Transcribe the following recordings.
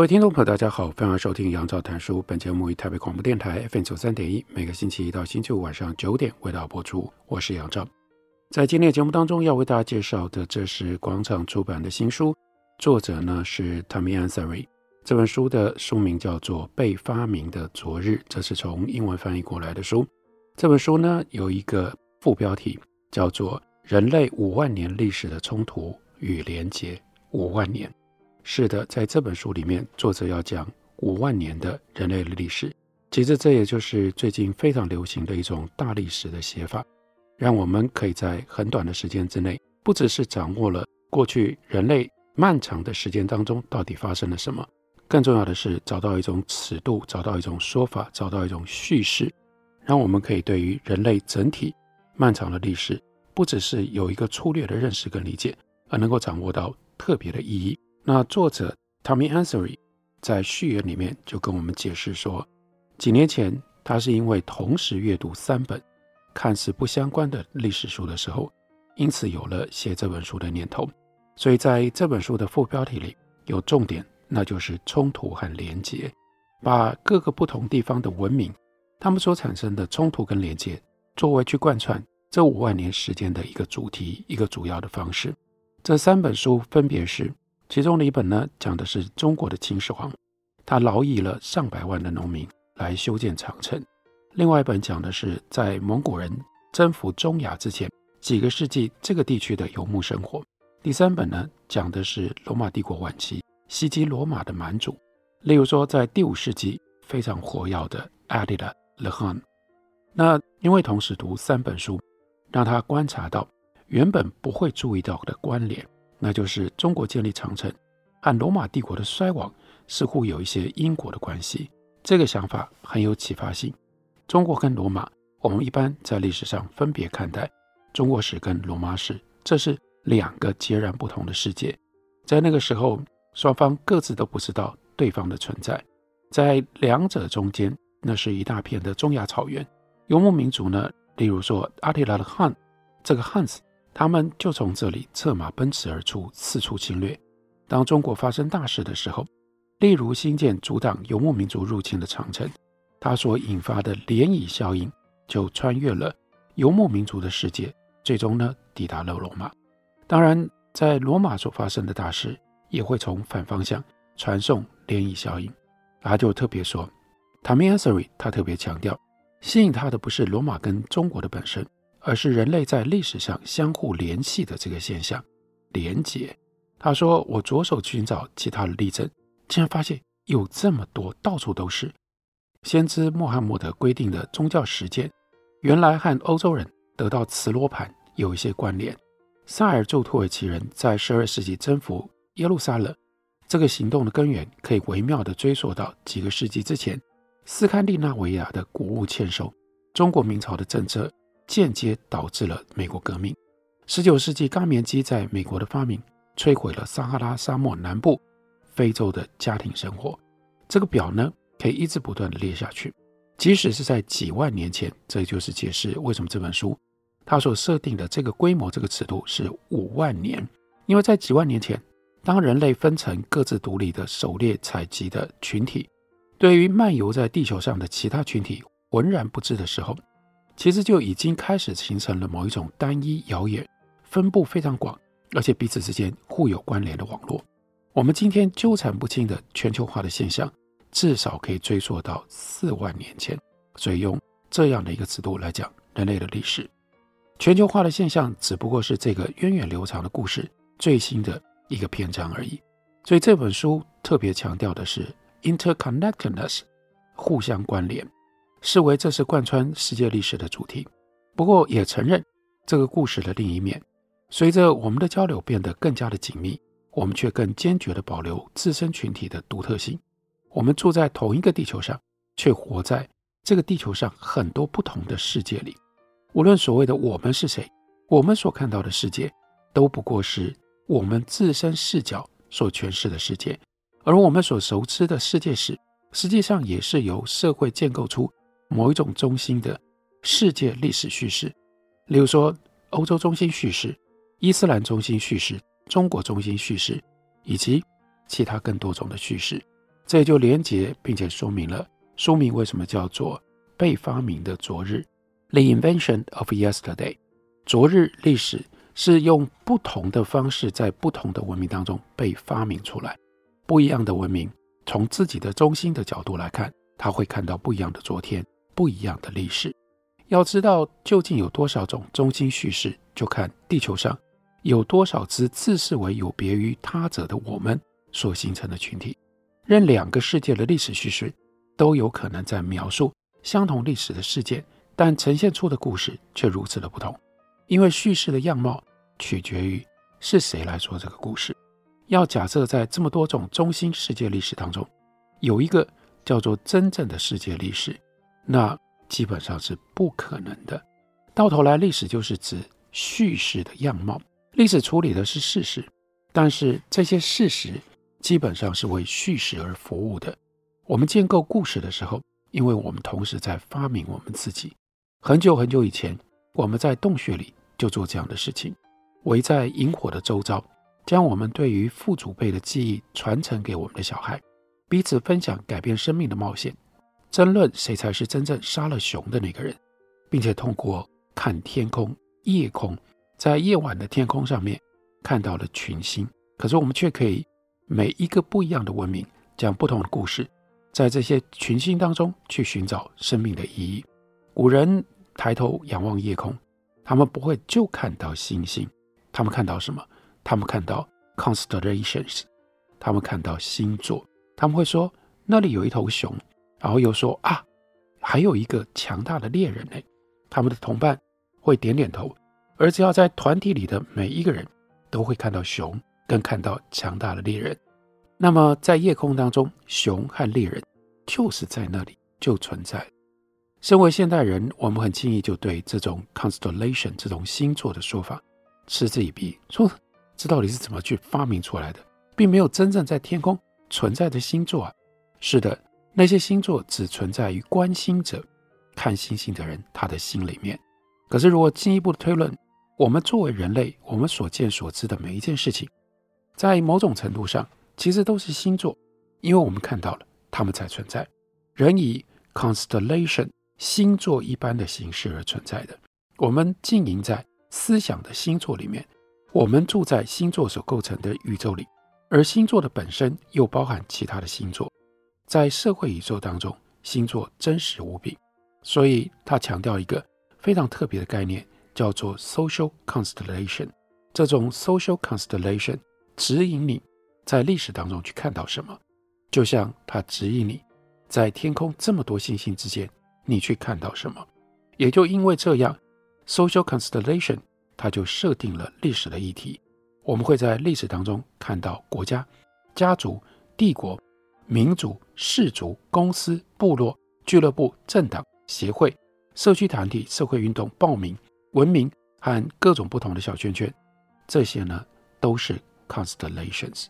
各位听众朋友，大家好，欢迎收听杨照谈书。本节目于台北广播电台 FM 九三点一，每个星期一到星期五晚上九点为大家播出。我是杨照，在今天的节目当中要为大家介绍的，这是广场出版的新书，作者呢是 Tommy Ansari。这本书的书名叫做《被发明的昨日》，这是从英文翻译过来的书。这本书呢有一个副标题叫做《人类五万年历史的冲突与连结》，五万年。是的，在这本书里面，作者要讲五万年的人类历史。其实这也就是最近非常流行的一种大历史的写法，让我们可以在很短的时间之内，不只是掌握了过去人类漫长的时间当中到底发生了什么，更重要的是找到一种尺度，找到一种说法，找到一种叙事，让我们可以对于人类整体漫长的历史，不只是有一个粗略的认识跟理解，而能够掌握到特别的意义。那作者 Tommy Ansari 在序言里面就跟我们解释说，几年前他是因为同时阅读三本看似不相关的历史书的时候，因此有了写这本书的念头。所以在这本书的副标题里有重点，那就是冲突和连结，把各个不同地方的文明，他们所产生的冲突跟连结，作为去贯穿这五万年时间的一个主题，一个主要的方式。这三本书分别是。其中的一本呢，讲的是中国的秦始皇，他劳役了上百万的农民来修建长城；另外一本讲的是在蒙古人征服中亚之前几个世纪这个地区的游牧生活；第三本呢，讲的是罗马帝国晚期袭击罗马的蛮族，例如说在第五世纪非常活跃的 Attila the Hun。那因为同时读三本书，让他观察到原本不会注意到的关联。那就是中国建立长城和罗马帝国的衰亡似乎有一些因果的关系。这个想法很有启发性。中国跟罗马，我们一般在历史上分别看待中国史跟罗马史，这是两个截然不同的世界。在那个时候，双方各自都不知道对方的存在。在两者中间，那是一大片的中亚草原。游牧民族呢，例如说阿提拉的汉，这个汉子。他们就从这里策马奔驰而出，四处侵略。当中国发生大事的时候，例如兴建阻挡游牧民族入侵的长城，它所引发的涟漪效应就穿越了游牧民族的世界，最终呢抵达了罗马。当然，在罗马所发生的大事也会从反方向传送涟漪效应。他就特别说，Tommy Ansari 他特别强调，吸引他的不是罗马跟中国的本身。而是人类在历史上相互联系的这个现象，连结。他说：“我着手寻找其他的例证，竟然发现有这么多，到处都是。先知穆罕默德规定的宗教实践，原来和欧洲人得到磁罗盘有一些关联。萨尔柱土耳其人在十二世纪征服耶路撒冷，这个行动的根源可以微妙地追溯到几个世纪之前，斯堪的纳维亚的谷物欠收，中国明朝的政策。”间接导致了美国革命。十九世纪咖棉机在美国的发明，摧毁了撒哈拉沙漠南部非洲的家庭生活。这个表呢，可以一直不断地列下去。即使是在几万年前，这就是解释为什么这本书它所设定的这个规模、这个尺度是五万年。因为在几万年前，当人类分成各自独立的狩猎采集的群体，对于漫游在地球上的其他群体浑然不知的时候。其实就已经开始形成了某一种单一、遥远、分布非常广，而且彼此之间互有关联的网络。我们今天纠缠不清的全球化的现象，至少可以追溯到四万年前。所以用这样的一个尺度来讲人类的历史，全球化的现象只不过是这个源远流长的故事最新的一个篇章而已。所以这本书特别强调的是 interconnectedness，互相关联。视为这是贯穿世界历史的主题，不过也承认这个故事的另一面，随着我们的交流变得更加的紧密，我们却更坚决地保留自身群体的独特性。我们住在同一个地球上，却活在这个地球上很多不同的世界里。无论所谓的我们是谁，我们所看到的世界，都不过是我们自身视角所诠释的世界。而我们所熟知的世界史，实际上也是由社会建构出某一种中心的世界历史叙事。例如说，欧洲中心叙事、伊斯兰中心叙事、中国中心叙事，以及其他更多种的叙事。这也就连接并且说明了书名为什么叫做《被发明的昨日》（The Invention of Yesterday）。昨日历史是用不同的方式在不同的文明当中被发明出来。不一样的文明从自己的中心的角度来看，他会看到不一样的昨天，不一样的历史。要知道究竟有多少种中心叙事，就看地球上有多少只自视为有别于他者的我们所形成的群体。任两个世界的历史叙事都有可能在描述相同历史的事件，但呈现出的故事却如此的不同，因为叙事的样貌取决于是谁来说这个故事。要假设在这么多种中心世界历史当中，有一个叫做真正的世界历史，那基本上是不可能的。到头来，历史就是指叙事的样貌，历史处理的是事实，但是这些事实基本上是为叙事而服务的。我们建构故事的时候，因为我们同时在发明我们自己。很久很久以前，我们在洞穴里就做这样的事情，围在营火的周遭。将我们对于父祖辈的记忆传承给我们的小孩，彼此分享改变生命的冒险，争论谁才是真正杀了熊的那个人，并且通过看天空、夜空，在夜晚的天空上面看到了群星。可是我们却可以每一个不一样的文明讲不同的故事，在这些群星当中去寻找生命的意义。古人抬头仰望夜空，他们不会就看到星星，他们看到什么？他们看到 constellations，他们看到星座，他们会说那里有一头熊，然后又说啊，还有一个强大的猎人呢。他们的同伴会点点头，而只要在团体里的每一个人都会看到熊，跟看到强大的猎人。那么在夜空当中，熊和猎人就是在那里就存在。身为现代人，我们很轻易就对这种 constellation 这种星座的说法嗤之以鼻，说。这到底是怎么去发明出来的？并没有真正在天空存在的星座啊！是的，那些星座只存在于观星者、看星星的人他的心里面。可是，如果进一步的推论，我们作为人类，我们所见所知的每一件事情，在某种程度上其实都是星座，因为我们看到了它们才存在。人以 constellation 星座一般的形式而存在的，我们经营在思想的星座里面。我们住在星座所构成的宇宙里，而星座的本身又包含其他的星座。在社会宇宙当中，星座真实无比，所以他强调一个非常特别的概念，叫做 social constellation。这种 social constellation 指引你在历史当中去看到什么，就像它指引你在天空这么多星星之间，你去看到什么。也就因为这样，social constellation。它就设定了历史的议题，我们会在历史当中看到国家、家族、帝国、民族、氏族、公司、部落、俱乐部、政党、协会、社区团体、社会运动、报名、文明和各种不同的小圈圈，这些呢都是 constellations。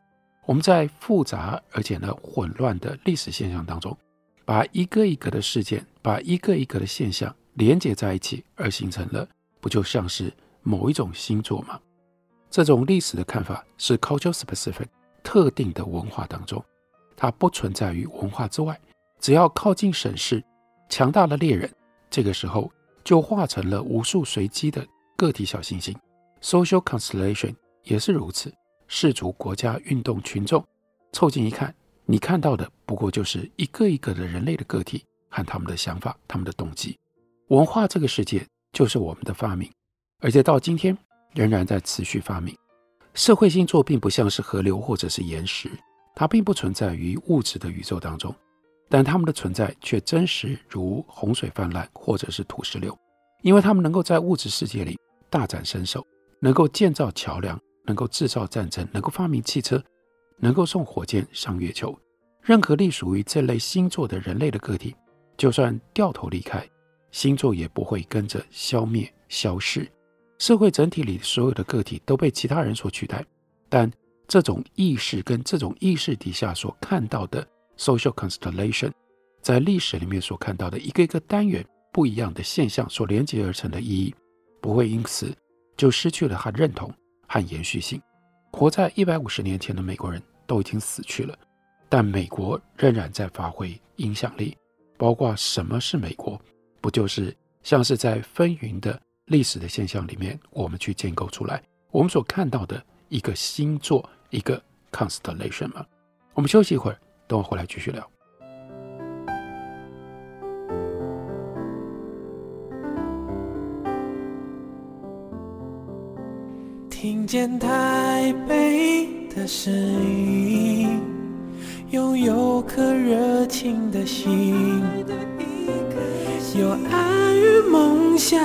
我们在复杂而且呢混乱的历史现象当中，把一个一个的事件，把一个一个的现象连接在一起，而形成了，不就像是？某一种星座吗，这种历史的看法是 culture specific 特定的文化当中，它不存在于文化之外。只要靠近审视强大的猎人，这个时候就化成了无数随机的个体小行星。Social constellation 也是如此，氏族、国家、运动、群众凑近一看，你看到的不过就是一个一个的人类的个体和他们的想法、他们的动机。文化这个世界就是我们的发明。而且到今天仍然在持续发明。社会星座并不像是河流或者是岩石，它并不存在于物质的宇宙当中，但它们的存在却真实如洪水泛滥或者是土石流，因为它们能够在物质世界里大展身手，能够建造桥梁，能够制造战争，能够发明汽车，能够送火箭上月球。任何隶属于这类星座的人类的个体，就算掉头离开，星座也不会跟着消灭消失。社会整体里所有的个体都被其他人所取代，但这种意识跟这种意识底下所看到的 social constellation，在历史里面所看到的一个一个单元不一样的现象所连接而成的意义，不会因此就失去了它认同和延续性。活在一百五十年前的美国人都已经死去了。但美国仍然在发挥影响力，包括什么是美国？不就是像是在纷纭的历史的现象里面，我们去建构出来我们所看到的一个星座，一个 constellation 吗？我们休息一会儿，等我回来继续聊。听见台北的声音。拥有颗热情的心，有爱与梦想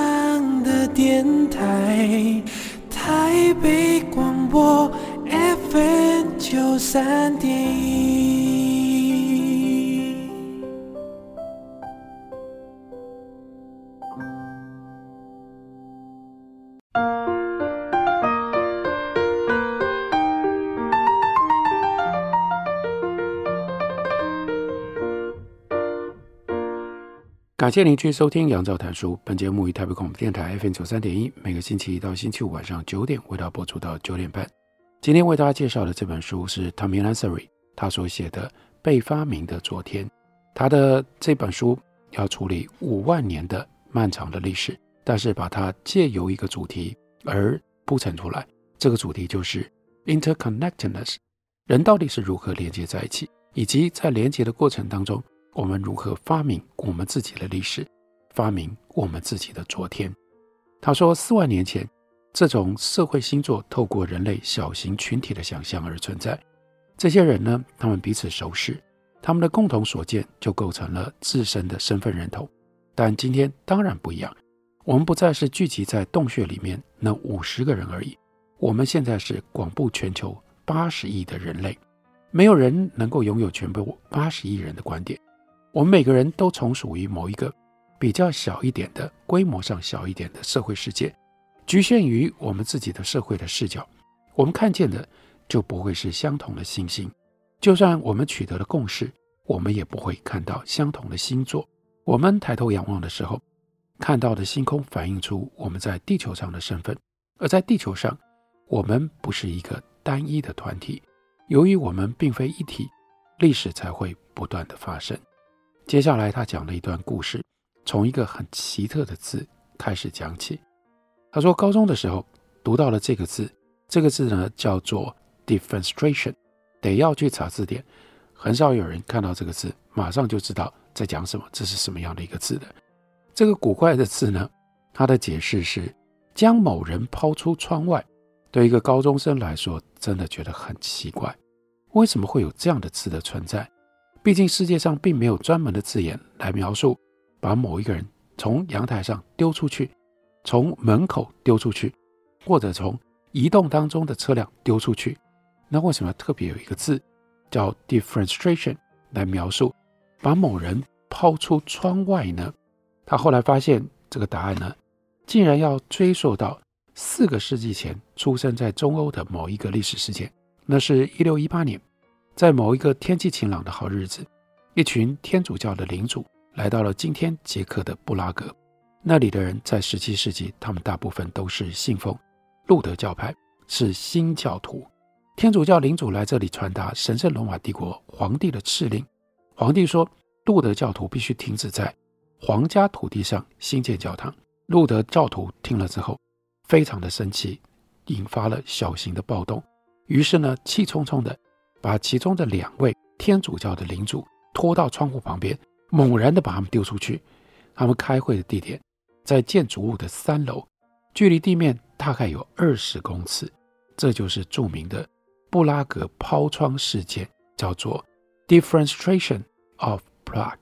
的电台，台北广播 FM 九三点一。感谢您继续收听《杨照谈书》。本节目于台北广播电台 FM 九三点一，每个星期一到星期五晚上九点为大家播出到九点半。今天为大家介绍的这本书是 Tommy Lancery 他所写的《被发明的昨天》。他的这本书要处理五万年的漫长的历史，但是把它借由一个主题而铺陈出来。这个主题就是 interconnectedness，人到底是如何连接在一起，以及在连接的过程当中。我们如何发明我们自己的历史，发明我们自己的昨天？他说，四万年前，这种社会星座透过人类小型群体的想象而存在。这些人呢，他们彼此熟识，他们的共同所见就构成了自身的身份认同。但今天当然不一样，我们不再是聚集在洞穴里面那五十个人而已，我们现在是广布全球八十亿的人类，没有人能够拥有全部八十亿人的观点。我们每个人都从属于某一个比较小一点的规模上小一点的社会世界，局限于我们自己的社会的视角，我们看见的就不会是相同的星星。就算我们取得了共识，我们也不会看到相同的星座。我们抬头仰望的时候，看到的星空反映出我们在地球上的身份，而在地球上，我们不是一个单一的团体。由于我们并非一体，历史才会不断的发生。接下来，他讲了一段故事，从一个很奇特的字开始讲起。他说，高中的时候读到了这个字，这个字呢叫做 “defenestration”，得要去查字典。很少有人看到这个字，马上就知道在讲什么，这是什么样的一个字的。这个古怪的字呢，它的解释是将某人抛出窗外。对一个高中生来说，真的觉得很奇怪，为什么会有这样的字的存在？毕竟世界上并没有专门的字眼来描述把某一个人从阳台上丢出去，从门口丢出去，或者从移动当中的车辆丢出去。那为什么特别有一个字叫 differentiation 来描述把某人抛出窗外呢？他后来发现这个答案呢，竟然要追溯到四个世纪前出生在中欧的某一个历史事件，那是一六一八年。在某一个天气晴朗的好日子，一群天主教的领主来到了今天捷克的布拉格。那里的人在17世纪，他们大部分都是信奉路德教派，是新教徒。天主教领主来这里传达神圣罗马帝国皇帝的敕令。皇帝说，路德教徒必须停止在皇家土地上兴建教堂。路德教徒听了之后，非常的生气，引发了小型的暴动。于是呢，气冲冲的。把其中的两位天主教的领主拖到窗户旁边，猛然地把他们丢出去。他们开会的地点在建筑物的三楼，距离地面大概有二十公尺。这就是著名的布拉格抛窗事件，叫做 Defenestration of Prague。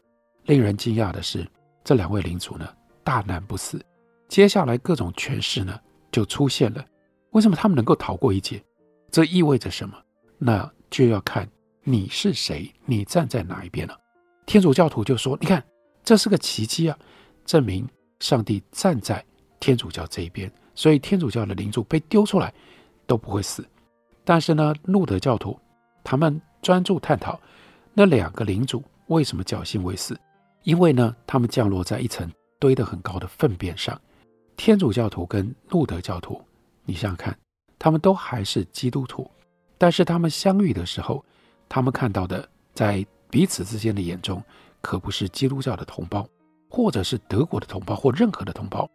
令人惊讶的是，这两位领主呢大难不死。接下来各种诠释呢就出现了。为什么他们能够逃过一劫？这意味着什么？那就要看你是谁，你站在哪一边了。天主教徒就说：“你看，这是个奇迹啊，证明上帝站在天主教这一边，所以天主教的领主被丢出来都不会死。”但是呢，路德教徒他们专注探讨那两个领主为什么侥幸未死，因为呢，他们降落在一层堆得很高的粪便上。天主教徒跟路德教徒，你想想看，他们都还是基督徒，但是他们相遇的时候，他们看到的在彼此之间的眼中，可不是基督教的同胞，或者是德国的同胞，或任何的同胞。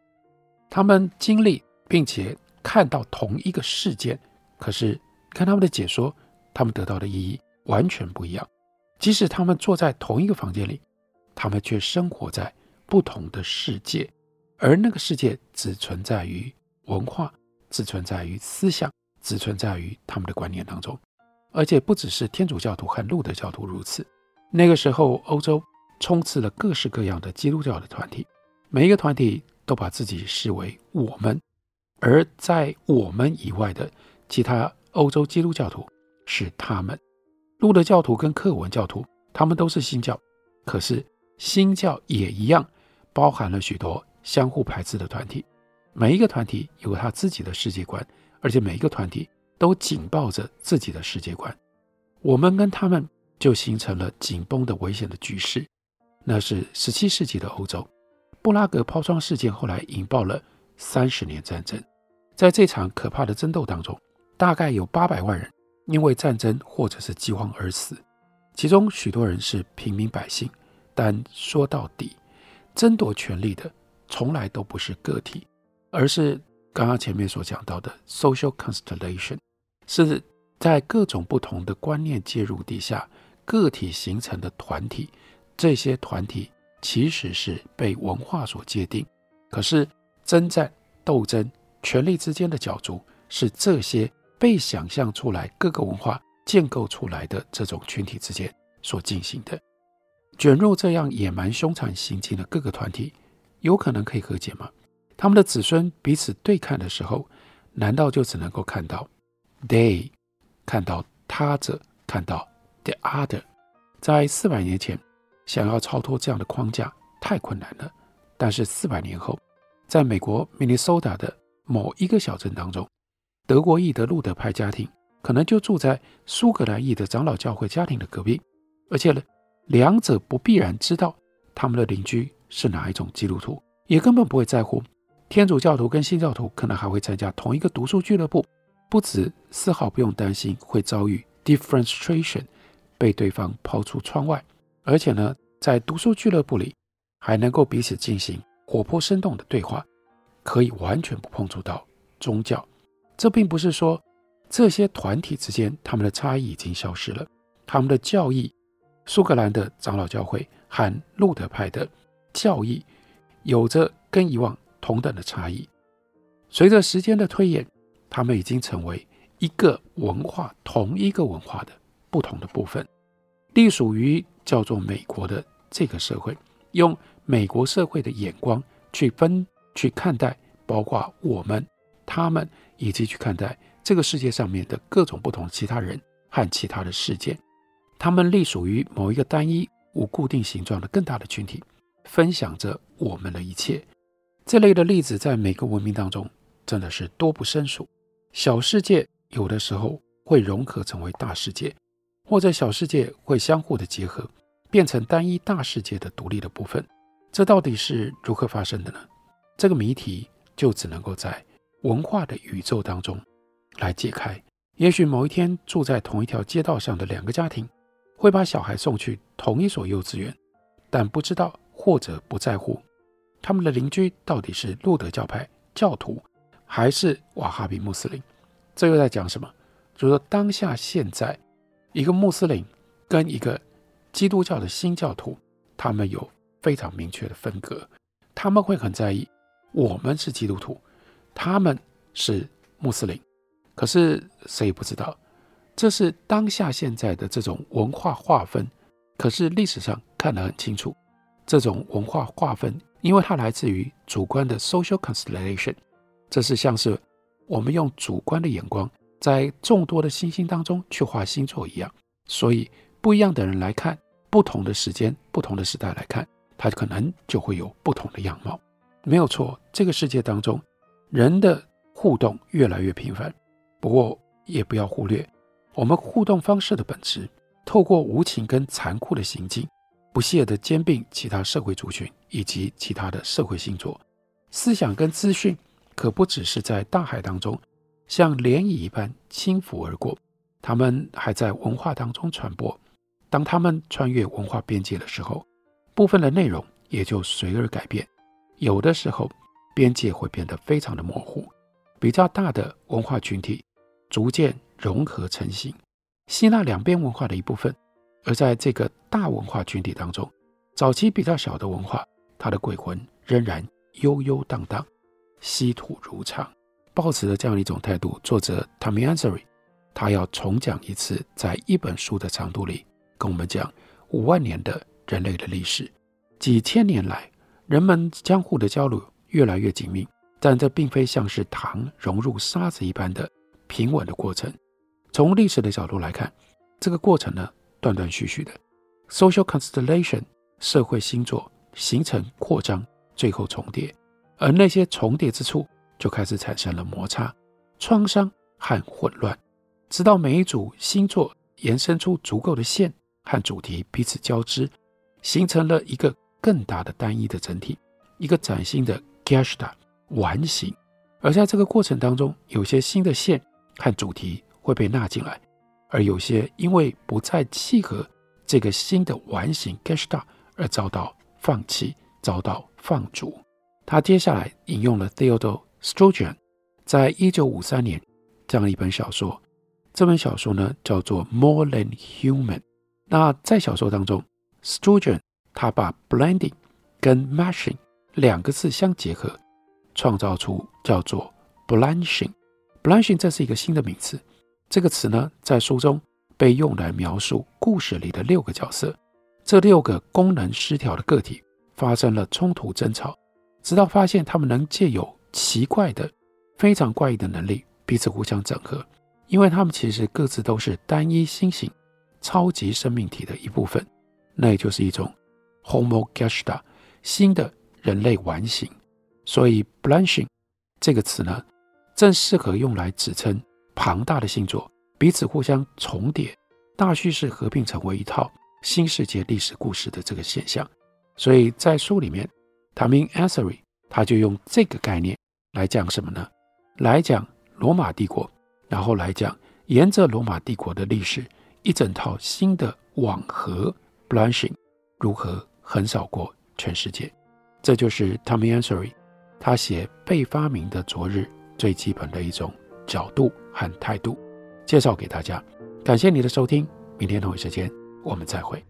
他们经历并且看到同一个事件，可是看他们的解说，他们得到的意义完全不一样。即使他们坐在同一个房间里，他们却生活在不同的世界，而那个世界只存在于文化，只存在于思想，只存在于他们的观念当中。而且不只是天主教徒和路德教徒如此。那个时候，欧洲充斥了各式各样的基督教的团体，每一个团体都把自己视为我们，而在我们以外的其他欧洲基督教徒是他们。路德教徒跟克文教徒，他们都是新教，可是新教也一样，包含了许多相互排斥的团体。每一个团体有他自己的世界观，而且每一个团体都紧抱着自己的世界观。我们跟他们。就形成了紧绷的危险的局势。那是十七世纪的欧洲，布拉格抛窗事件后来引爆了三十年战争。在这场可怕的争斗当中，大概有八百万人因为战争或者是饥荒而死，其中许多人是平民百姓。但说到底，争夺权力的从来都不是个体，而是刚刚前面所讲到的 social constellation，是在各种不同的观念介入底下。个体形成的团体，这些团体其实是被文化所界定。可是，征战、斗争、权力之间的角逐，是这些被想象出来、各个文化建构出来的这种群体之间所进行的。卷入这样野蛮凶残行径的各个团体，有可能可以和解吗？他们的子孙彼此对看的时候，难道就只能够看到 they，看到他者，看到？The other，在四百年前，想要超脱这样的框架太困难了。但是四百年后，在美国明尼苏达的某一个小镇当中，德国裔的路德派家庭可能就住在苏格兰裔的长老教会家庭的隔壁，而且呢，两者不必然知道他们的邻居是哪一种基督徒，也根本不会在乎。天主教徒跟新教徒可能还会参加同一个读书俱乐部，不止丝毫不用担心会遭遇 differentiation，。被对方抛出窗外，而且呢，在读书俱乐部里还能够彼此进行活泼生动的对话，可以完全不碰触到宗教。这并不是说这些团体之间他们的差异已经消失了，他们的教义，苏格兰的长老教会和路德派的教义有着跟以往同等的差异。随着时间的推演，他们已经成为一个文化，同一个文化的。不同的部分，隶属于叫做美国的这个社会，用美国社会的眼光去分去看待，包括我们、他们，以及去看待这个世界上面的各种不同其他人和其他的事件。他们隶属于某一个单一无固定形状的更大的群体，分享着我们的一切。这类的例子在每个文明当中真的是多不胜数。小世界有的时候会融合成为大世界。或者小世界会相互的结合，变成单一大世界的独立的部分，这到底是如何发生的呢？这个谜题就只能够在文化的宇宙当中来解开。也许某一天住在同一条街道上的两个家庭，会把小孩送去同一所幼稚园，但不知道或者不在乎他们的邻居到底是路德教派教徒还是瓦哈比穆斯林。这又在讲什么？就是说当下现在。一个穆斯林跟一个基督教的新教徒，他们有非常明确的分隔。他们会很在意，我们是基督徒，他们是穆斯林。可是谁也不知道，这是当下现在的这种文化划分。可是历史上看得很清楚，这种文化划分，因为它来自于主观的 social constellation，这是像是我们用主观的眼光在众多的星星当中去画星座一样。所以，不一样的人来看，不同的时间、不同的时代来看，它可能就会有不同的样貌。没有错，这个世界当中，人的互动越来越频繁。不过，也不要忽略我们互动方式的本质，透过无情跟残酷的行径，不懈地兼并其他社会族群以及其他的社会星座。思想跟资讯可不只是在大海当中像涟漪一般轻浮而过。他们还在文化当中传播。当他们穿越文化边界的时候，部分的内容也就随而改变。有的时候，边界会变得非常的模糊。比较大的文化群体逐渐融合成型，吸纳两边文化的一部分。而在这个大文化群体当中，早期比较小的文化，它的鬼魂仍然悠悠荡荡，稀土如常。抱持着这样一种态度，作者 Tommy Ansari。他要重讲一次，在一本书的长度里，跟我们讲五万年的人类的历史。几千年来，人们相互的交流越来越紧密，但这并非像是糖融入沙子一般的平稳的过程。从历史的角度来看，这个过程呢，断断续续的。Social constellation 社会星座形成扩张，最后重叠，而那些重叠之处就开始产生了摩擦、创伤和混乱。直到每一组星座延伸出足够的线和主题彼此交织，形成了一个更大的单一的整体，一个崭新的 geshta 完形。而在这个过程当中，有些新的线和主题会被纳进来，而有些因为不再契合这个新的完形 Gestalt 而遭到放弃、遭到放逐。他接下来引用了 Theodore Sturgeon 在一九五三年这样一本小说。这本小说呢叫做《More Than Human》。那在小说当中，Sturgeon 他把 blending 跟 mashing 两个字相结合，创造出叫做 blanching。blanching 这是一个新的名词。这个词呢在书中被用来描述故事里的六个角色。这六个功能失调的个体发生了冲突争吵，直到发现他们能借由奇怪的、非常怪异的能力彼此互相整合。因为他们其实各自都是单一星型超级生命体的一部分，那也就是一种 Homo Gestalt 新的人类完形。所以 blanching 这个词呢，正适合用来指称庞大的星座彼此互相重叠、大叙事合并成为一套新世界历史故事的这个现象。所以在书里面，Tommy Ansari 他就用这个概念来讲什么呢？来讲罗马帝国。然后来讲，沿着罗马帝国的历史，一整套新的网盒 blanching 如何横扫过全世界，这就是 Tommy Ansari 他写被发明的昨日最基本的一种角度和态度，介绍给大家。感谢你的收听，明天同一时间我们再会。